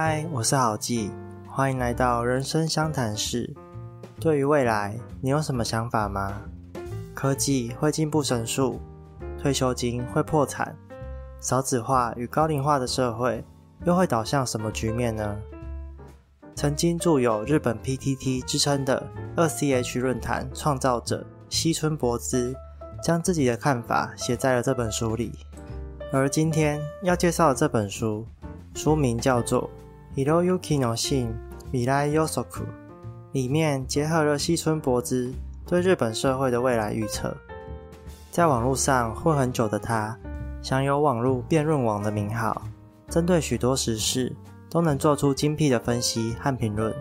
嗨，我是郝记，欢迎来到人生相谈室。对于未来，你有什么想法吗？科技会进步神速，退休金会破产，少子化与高龄化的社会又会导向什么局面呢？曾经著有日本 PTT 之称的二 CH 论坛创造者西村博之，将自己的看法写在了这本书里。而今天要介绍的这本书，书名叫做《Hiroyuki no Shin Mirai Yosoku》，里面结合了西村博之对日本社会的未来预测。在网络上混很久的他，享有“网络辩论网”的名号，针对许多时事。都能做出精辟的分析和评论，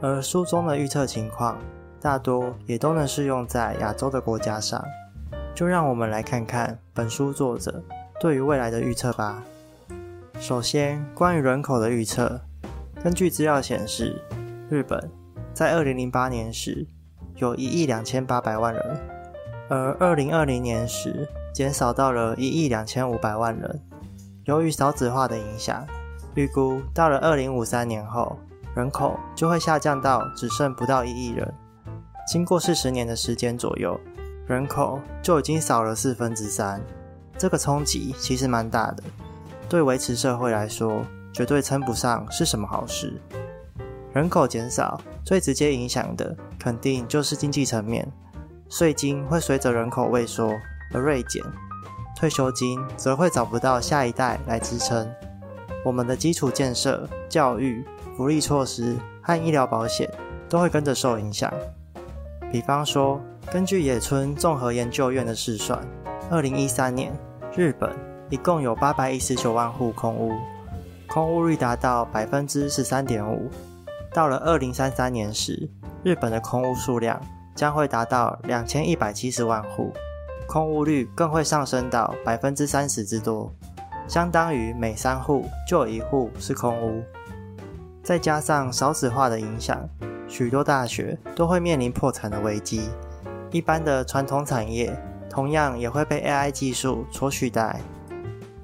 而书中的预测情况大多也都能适用在亚洲的国家上。就让我们来看看本书作者对于未来的预测吧。首先，关于人口的预测，根据资料显示，日本在二零零八年时有一亿两千八百万人，而二零二零年时减少到了一亿两千五百万人。由于少子化的影响。预估到了二零五三年后，人口就会下降到只剩不到一亿人。经过四十年的时间左右，人口就已经少了四分之三。这个冲击其实蛮大的，对维持社会来说，绝对称不上是什么好事。人口减少最直接影响的，肯定就是经济层面，税金会随着人口萎缩而锐减，退休金则会找不到下一代来支撑。我们的基础建设、教育、福利措施和医疗保险都会跟着受影响。比方说，根据野村综合研究院的试算，二零一三年日本一共有八百一十九万户空屋，空屋率达到百分之十三点五。到了二零三三年时，日本的空屋数量将会达到两千一百七十万户，空屋率更会上升到百分之三十之多。相当于每三户就有一户是空屋，再加上少子化的影响，许多大学都会面临破产的危机。一般的传统产业同样也会被 AI 技术所取代，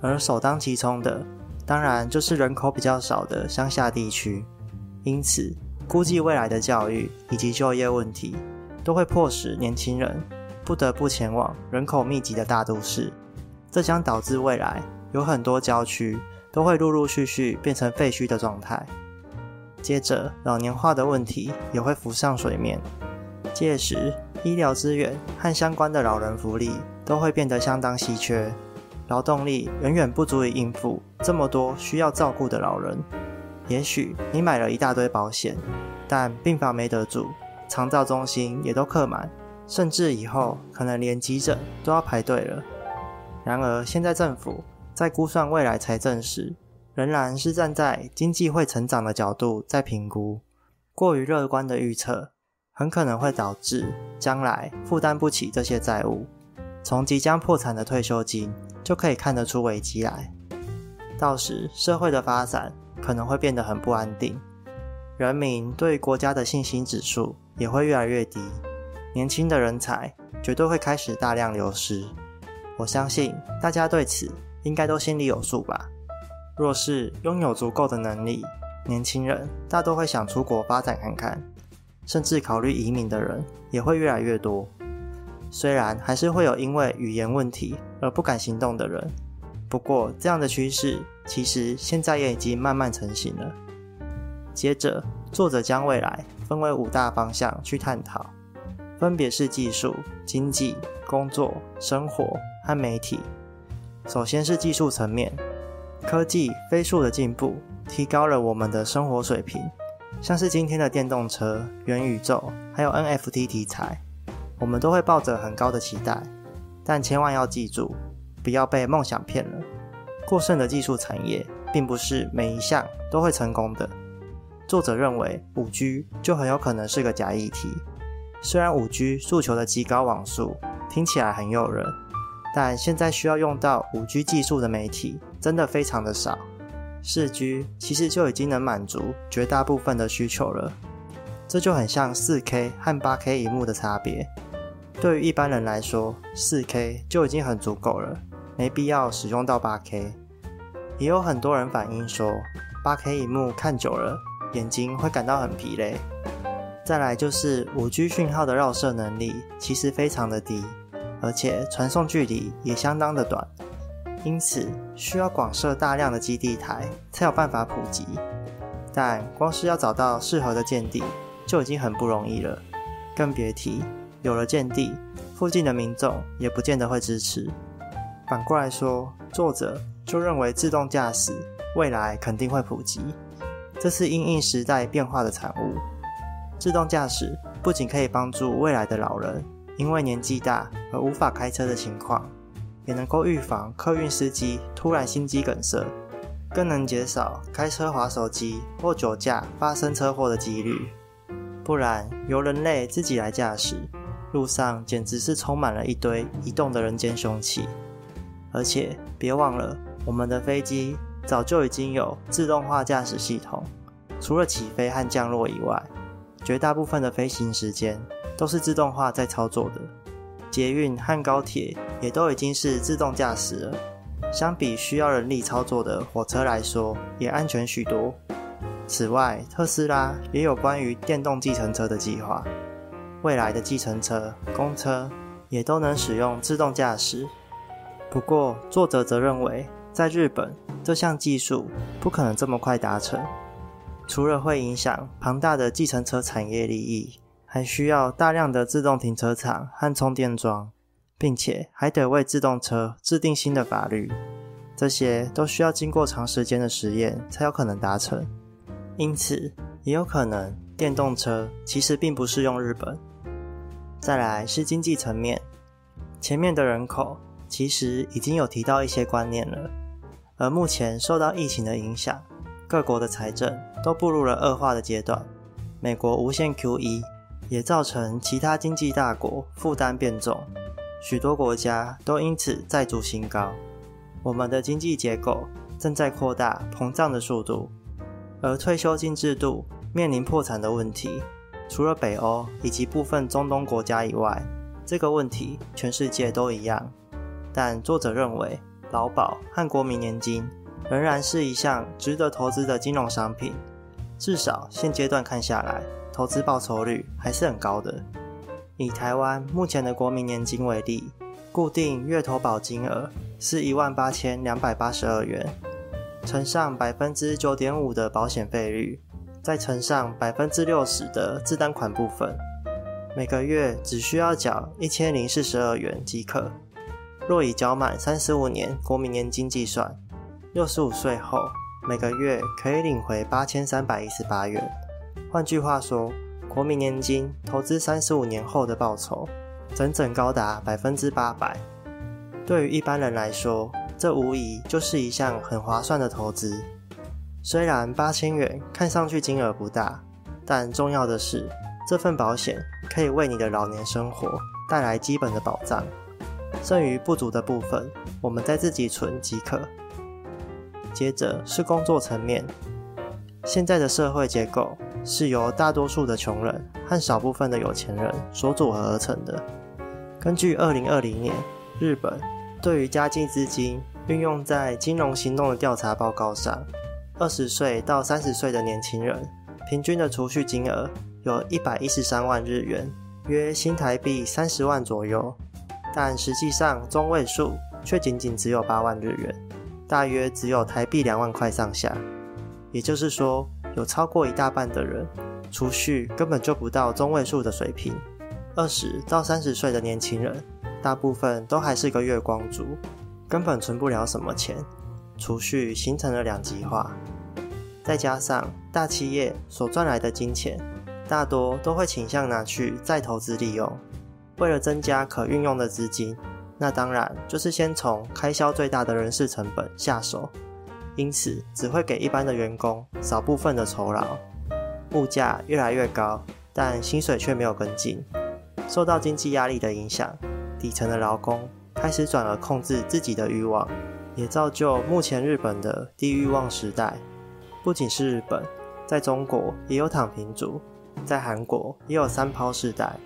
而首当其冲的，当然就是人口比较少的乡下地区。因此，估计未来的教育以及就业问题，都会迫使年轻人不得不前往人口密集的大都市，这将导致未来。有很多郊区都会陆陆续续变成废墟的状态，接着老年化的问题也会浮上水面，届时医疗资源和相关的老人福利都会变得相当稀缺，劳动力远远不足以应付这么多需要照顾的老人。也许你买了一大堆保险，但病房没得住，长照中心也都客满，甚至以后可能连急诊都要排队了。然而现在政府。在估算未来财政时，仍然是站在经济会成长的角度在评估。过于乐观的预测，很可能会导致将来负担不起这些债务。从即将破产的退休金就可以看得出危机来。到时社会的发展可能会变得很不安定，人民对国家的信心指数也会越来越低，年轻的人才绝对会开始大量流失。我相信大家对此。应该都心里有数吧。若是拥有足够的能力，年轻人大多会想出国发展看看，甚至考虑移民的人也会越来越多。虽然还是会有因为语言问题而不敢行动的人，不过这样的趋势其实现在也已经慢慢成型了。接着，作者将未来分为五大方向去探讨，分别是技术、经济、工作、生活和媒体。首先是技术层面，科技飞速的进步提高了我们的生活水平，像是今天的电动车、元宇宙，还有 NFT 题材，我们都会抱着很高的期待。但千万要记住，不要被梦想骗了。过剩的技术产业，并不是每一项都会成功的。作者认为，五 G 就很有可能是个假议题。虽然五 G 诉求的极高网速听起来很诱人。但现在需要用到五 G 技术的媒体真的非常的少，四 G 其实就已经能满足绝大部分的需求了。这就很像四 K 和八 K 荧幕的差别。对于一般人来说，四 K 就已经很足够了，没必要使用到八 K。也有很多人反映说，8K 荧幕看久了，眼睛会感到很疲累。再来就是 5G 讯号的绕射能力其实非常的低，而且传送距离也相当的短，因此需要广设大量的基地台才有办法普及。但光是要找到适合的建地就已经很不容易了，更别提有了见地，附近的民众也不见得会支持。反过来说，作者就认为自动驾驶未来肯定会普及，这是因应时代变化的产物。自动驾驶不仅可以帮助未来的老人因为年纪大而无法开车的情况，也能够预防客运司机突然心肌梗塞，更能减少开车滑手机或酒驾发生车祸的几率。不然，由人类自己来驾驶，路上简直是充满了一堆移动的人间凶器。而且别忘了，我们的飞机早就已经有自动化驾驶系统，除了起飞和降落以外。绝大部分的飞行时间都是自动化在操作的，捷运和高铁也都已经是自动驾驶了。相比需要人力操作的火车来说，也安全许多。此外，特斯拉也有关于电动计程车的计划，未来的计程车、公车也都能使用自动驾驶。不过，作者则认为，在日本这项技术不可能这么快达成。除了会影响庞大的计程车产业利益，还需要大量的自动停车场和充电桩，并且还得为自动车制定新的法律，这些都需要经过长时间的实验才有可能达成。因此，也有可能电动车其实并不适用日本。再来是经济层面，前面的人口其实已经有提到一些观念了，而目前受到疫情的影响。各国的财政都步入了恶化的阶段，美国无限 QE 也造成其他经济大国负担变重，许多国家都因此债主新高。我们的经济结构正在扩大膨胀的速度，而退休金制度面临破产的问题。除了北欧以及部分中东国家以外，这个问题全世界都一样。但作者认为，劳保和国民年金。仍然是一项值得投资的金融商品，至少现阶段看下来，投资报酬率还是很高的。以台湾目前的国民年金为例，固定月投保金额是一万八千两百八十二元，乘上百分之九点五的保险费率，再乘上百分之六十的自担款部分，每个月只需要缴一千零四十二元即可。若以缴满三十五年国民年金计算，六十五岁后，每个月可以领回八千三百一十八元。换句话说，国民年金投资三十五年后的报酬，整整高达百分之八百。对于一般人来说，这无疑就是一项很划算的投资。虽然八千元看上去金额不大，但重要的是，这份保险可以为你的老年生活带来基本的保障。剩余不足的部分，我们再自己存即可。接着是工作层面，现在的社会结构是由大多数的穷人和少部分的有钱人所组合而成的。根据二零二零年日本对于家计资金运用在金融行动的调查报告上，二十岁到三十岁的年轻人平均的储蓄金额有一百一十三万日元，约新台币三十万左右，但实际上中位数却仅仅只有八万日元。大约只有台币两万块上下，也就是说，有超过一大半的人储蓄根本就不到中位数的水平。二十到三十岁的年轻人，大部分都还是个月光族，根本存不了什么钱，储蓄形成了两极化。再加上大企业所赚来的金钱，大多都会倾向拿去再投资利用，为了增加可运用的资金。那当然就是先从开销最大的人事成本下手，因此只会给一般的员工少部分的酬劳。物价越来越高，但薪水却没有跟进。受到经济压力的影响，底层的劳工开始转而控制自己的欲望，也造就目前日本的低欲望时代。不仅是日本，在中国也有躺平族，在韩国也有三抛世代，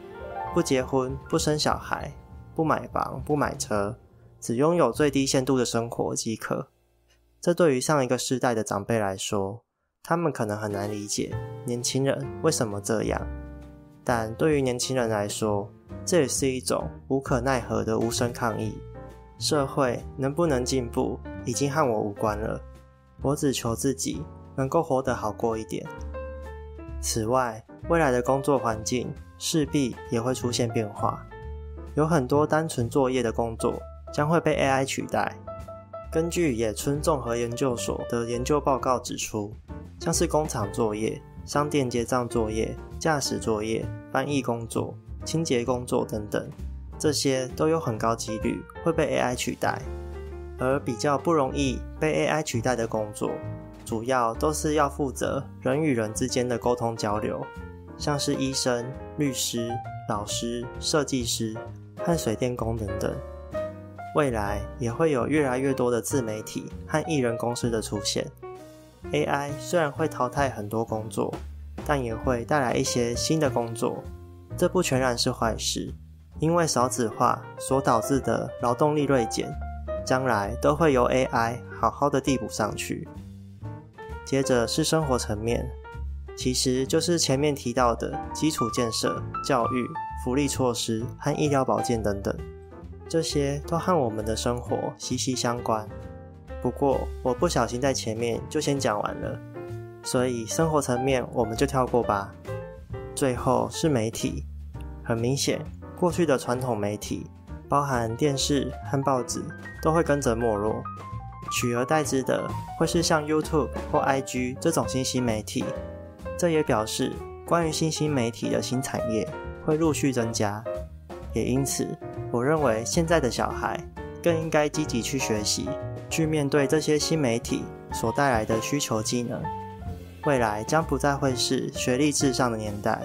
不结婚不生小孩。不买房，不买车，只拥有最低限度的生活即可。这对于上一个世代的长辈来说，他们可能很难理解年轻人为什么这样，但对于年轻人来说，这也是一种无可奈何的无声抗议。社会能不能进步，已经和我无关了。我只求自己能够活得好过一点。此外，未来的工作环境势必也会出现变化，有很多单纯作业的工作将会被 AI 取代。根据野村综合研究所的研究报告指出，像是工厂作业、商店结账作业、驾驶作业、翻译工作、清洁工作等等，这些都有很高几率会被 AI 取代。而比较不容易被 AI 取代的工作，主要都是要负责人与人之间的沟通交流，像是医生、律师、老师、设计师和水电工等等。未来也会有越来越多的自媒体和艺人公司的出现。AI 虽然会淘汰很多工作，但也会带来一些新的工作。这不全然是坏事，因为少子化所导致的劳动力锐减。将来都会由 AI 好好的递补上去。接着是生活层面，其实就是前面提到的基础建设、教育、福利措施和医疗保健等等，这些都和我们的生活息息相关。不过我不小心在前面就先讲完了，所以生活层面我们就跳过吧。最后是媒体，很明显，过去的传统媒体。包含电视和报纸都会跟着没落，取而代之的会是像 YouTube 或 IG 这种新兴媒体。这也表示，关于新兴媒体的新产业会陆续增加。也因此，我认为现在的小孩更应该积极去学习，去面对这些新媒体所带来的需求技能。未来将不再会是学历至上的年代，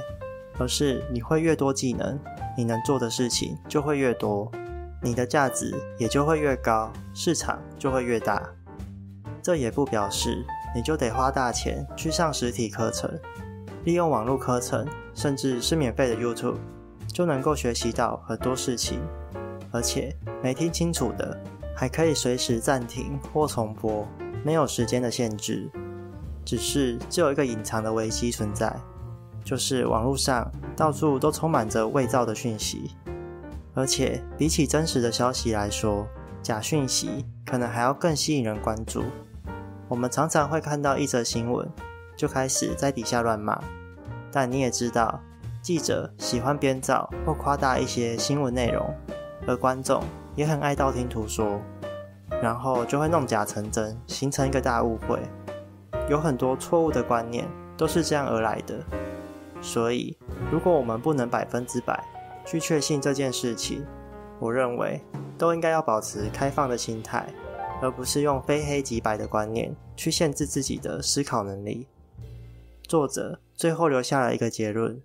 而是你会越多技能。你能做的事情就会越多，你的价值也就会越高，市场就会越大。这也不表示你就得花大钱去上实体课程，利用网络课程，甚至是免费的 YouTube，就能够学习到很多事情。而且没听清楚的，还可以随时暂停或重播，没有时间的限制。只是只有一个隐藏的危机存在。就是网络上到处都充满着伪造的讯息，而且比起真实的消息来说，假讯息可能还要更吸引人关注。我们常常会看到一则新闻，就开始在底下乱骂。但你也知道，记者喜欢编造或夸大一些新闻内容，而观众也很爱道听途说，然后就会弄假成真，形成一个大误会。有很多错误的观念都是这样而来的。所以，如果我们不能百分之百去确信这件事情，我认为都应该要保持开放的心态，而不是用非黑即白的观念去限制自己的思考能力。作者最后留下了一个结论：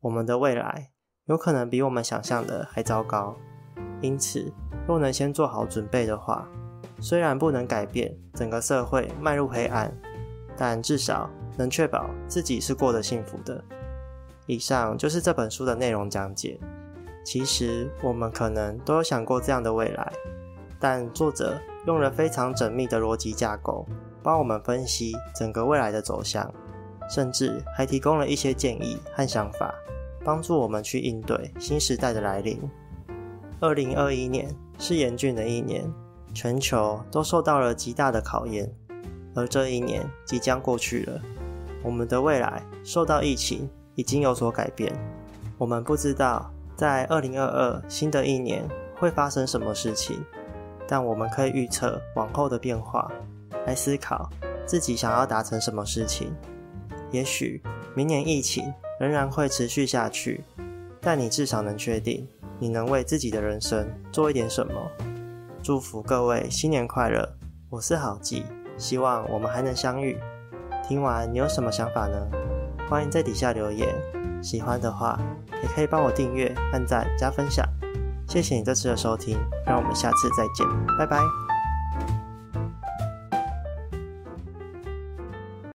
我们的未来有可能比我们想象的还糟糕。因此，若能先做好准备的话，虽然不能改变整个社会迈入黑暗，但至少能确保自己是过得幸福的。以上就是这本书的内容讲解。其实我们可能都有想过这样的未来，但作者用了非常缜密的逻辑架构，帮我们分析整个未来的走向，甚至还提供了一些建议和想法，帮助我们去应对新时代的来临。二零二一年是严峻的一年，全球都受到了极大的考验，而这一年即将过去了，我们的未来受到疫情。已经有所改变。我们不知道在二零二二新的一年会发生什么事情，但我们可以预测往后的变化，来思考自己想要达成什么事情。也许明年疫情仍然会持续下去，但你至少能确定你能为自己的人生做一点什么。祝福各位新年快乐！我是郝记，希望我们还能相遇。听完你有什么想法呢？欢迎在底下留言，喜欢的话也可以帮我订阅、按赞、加分享。谢谢你这次的收听，让我们下次再见，拜拜。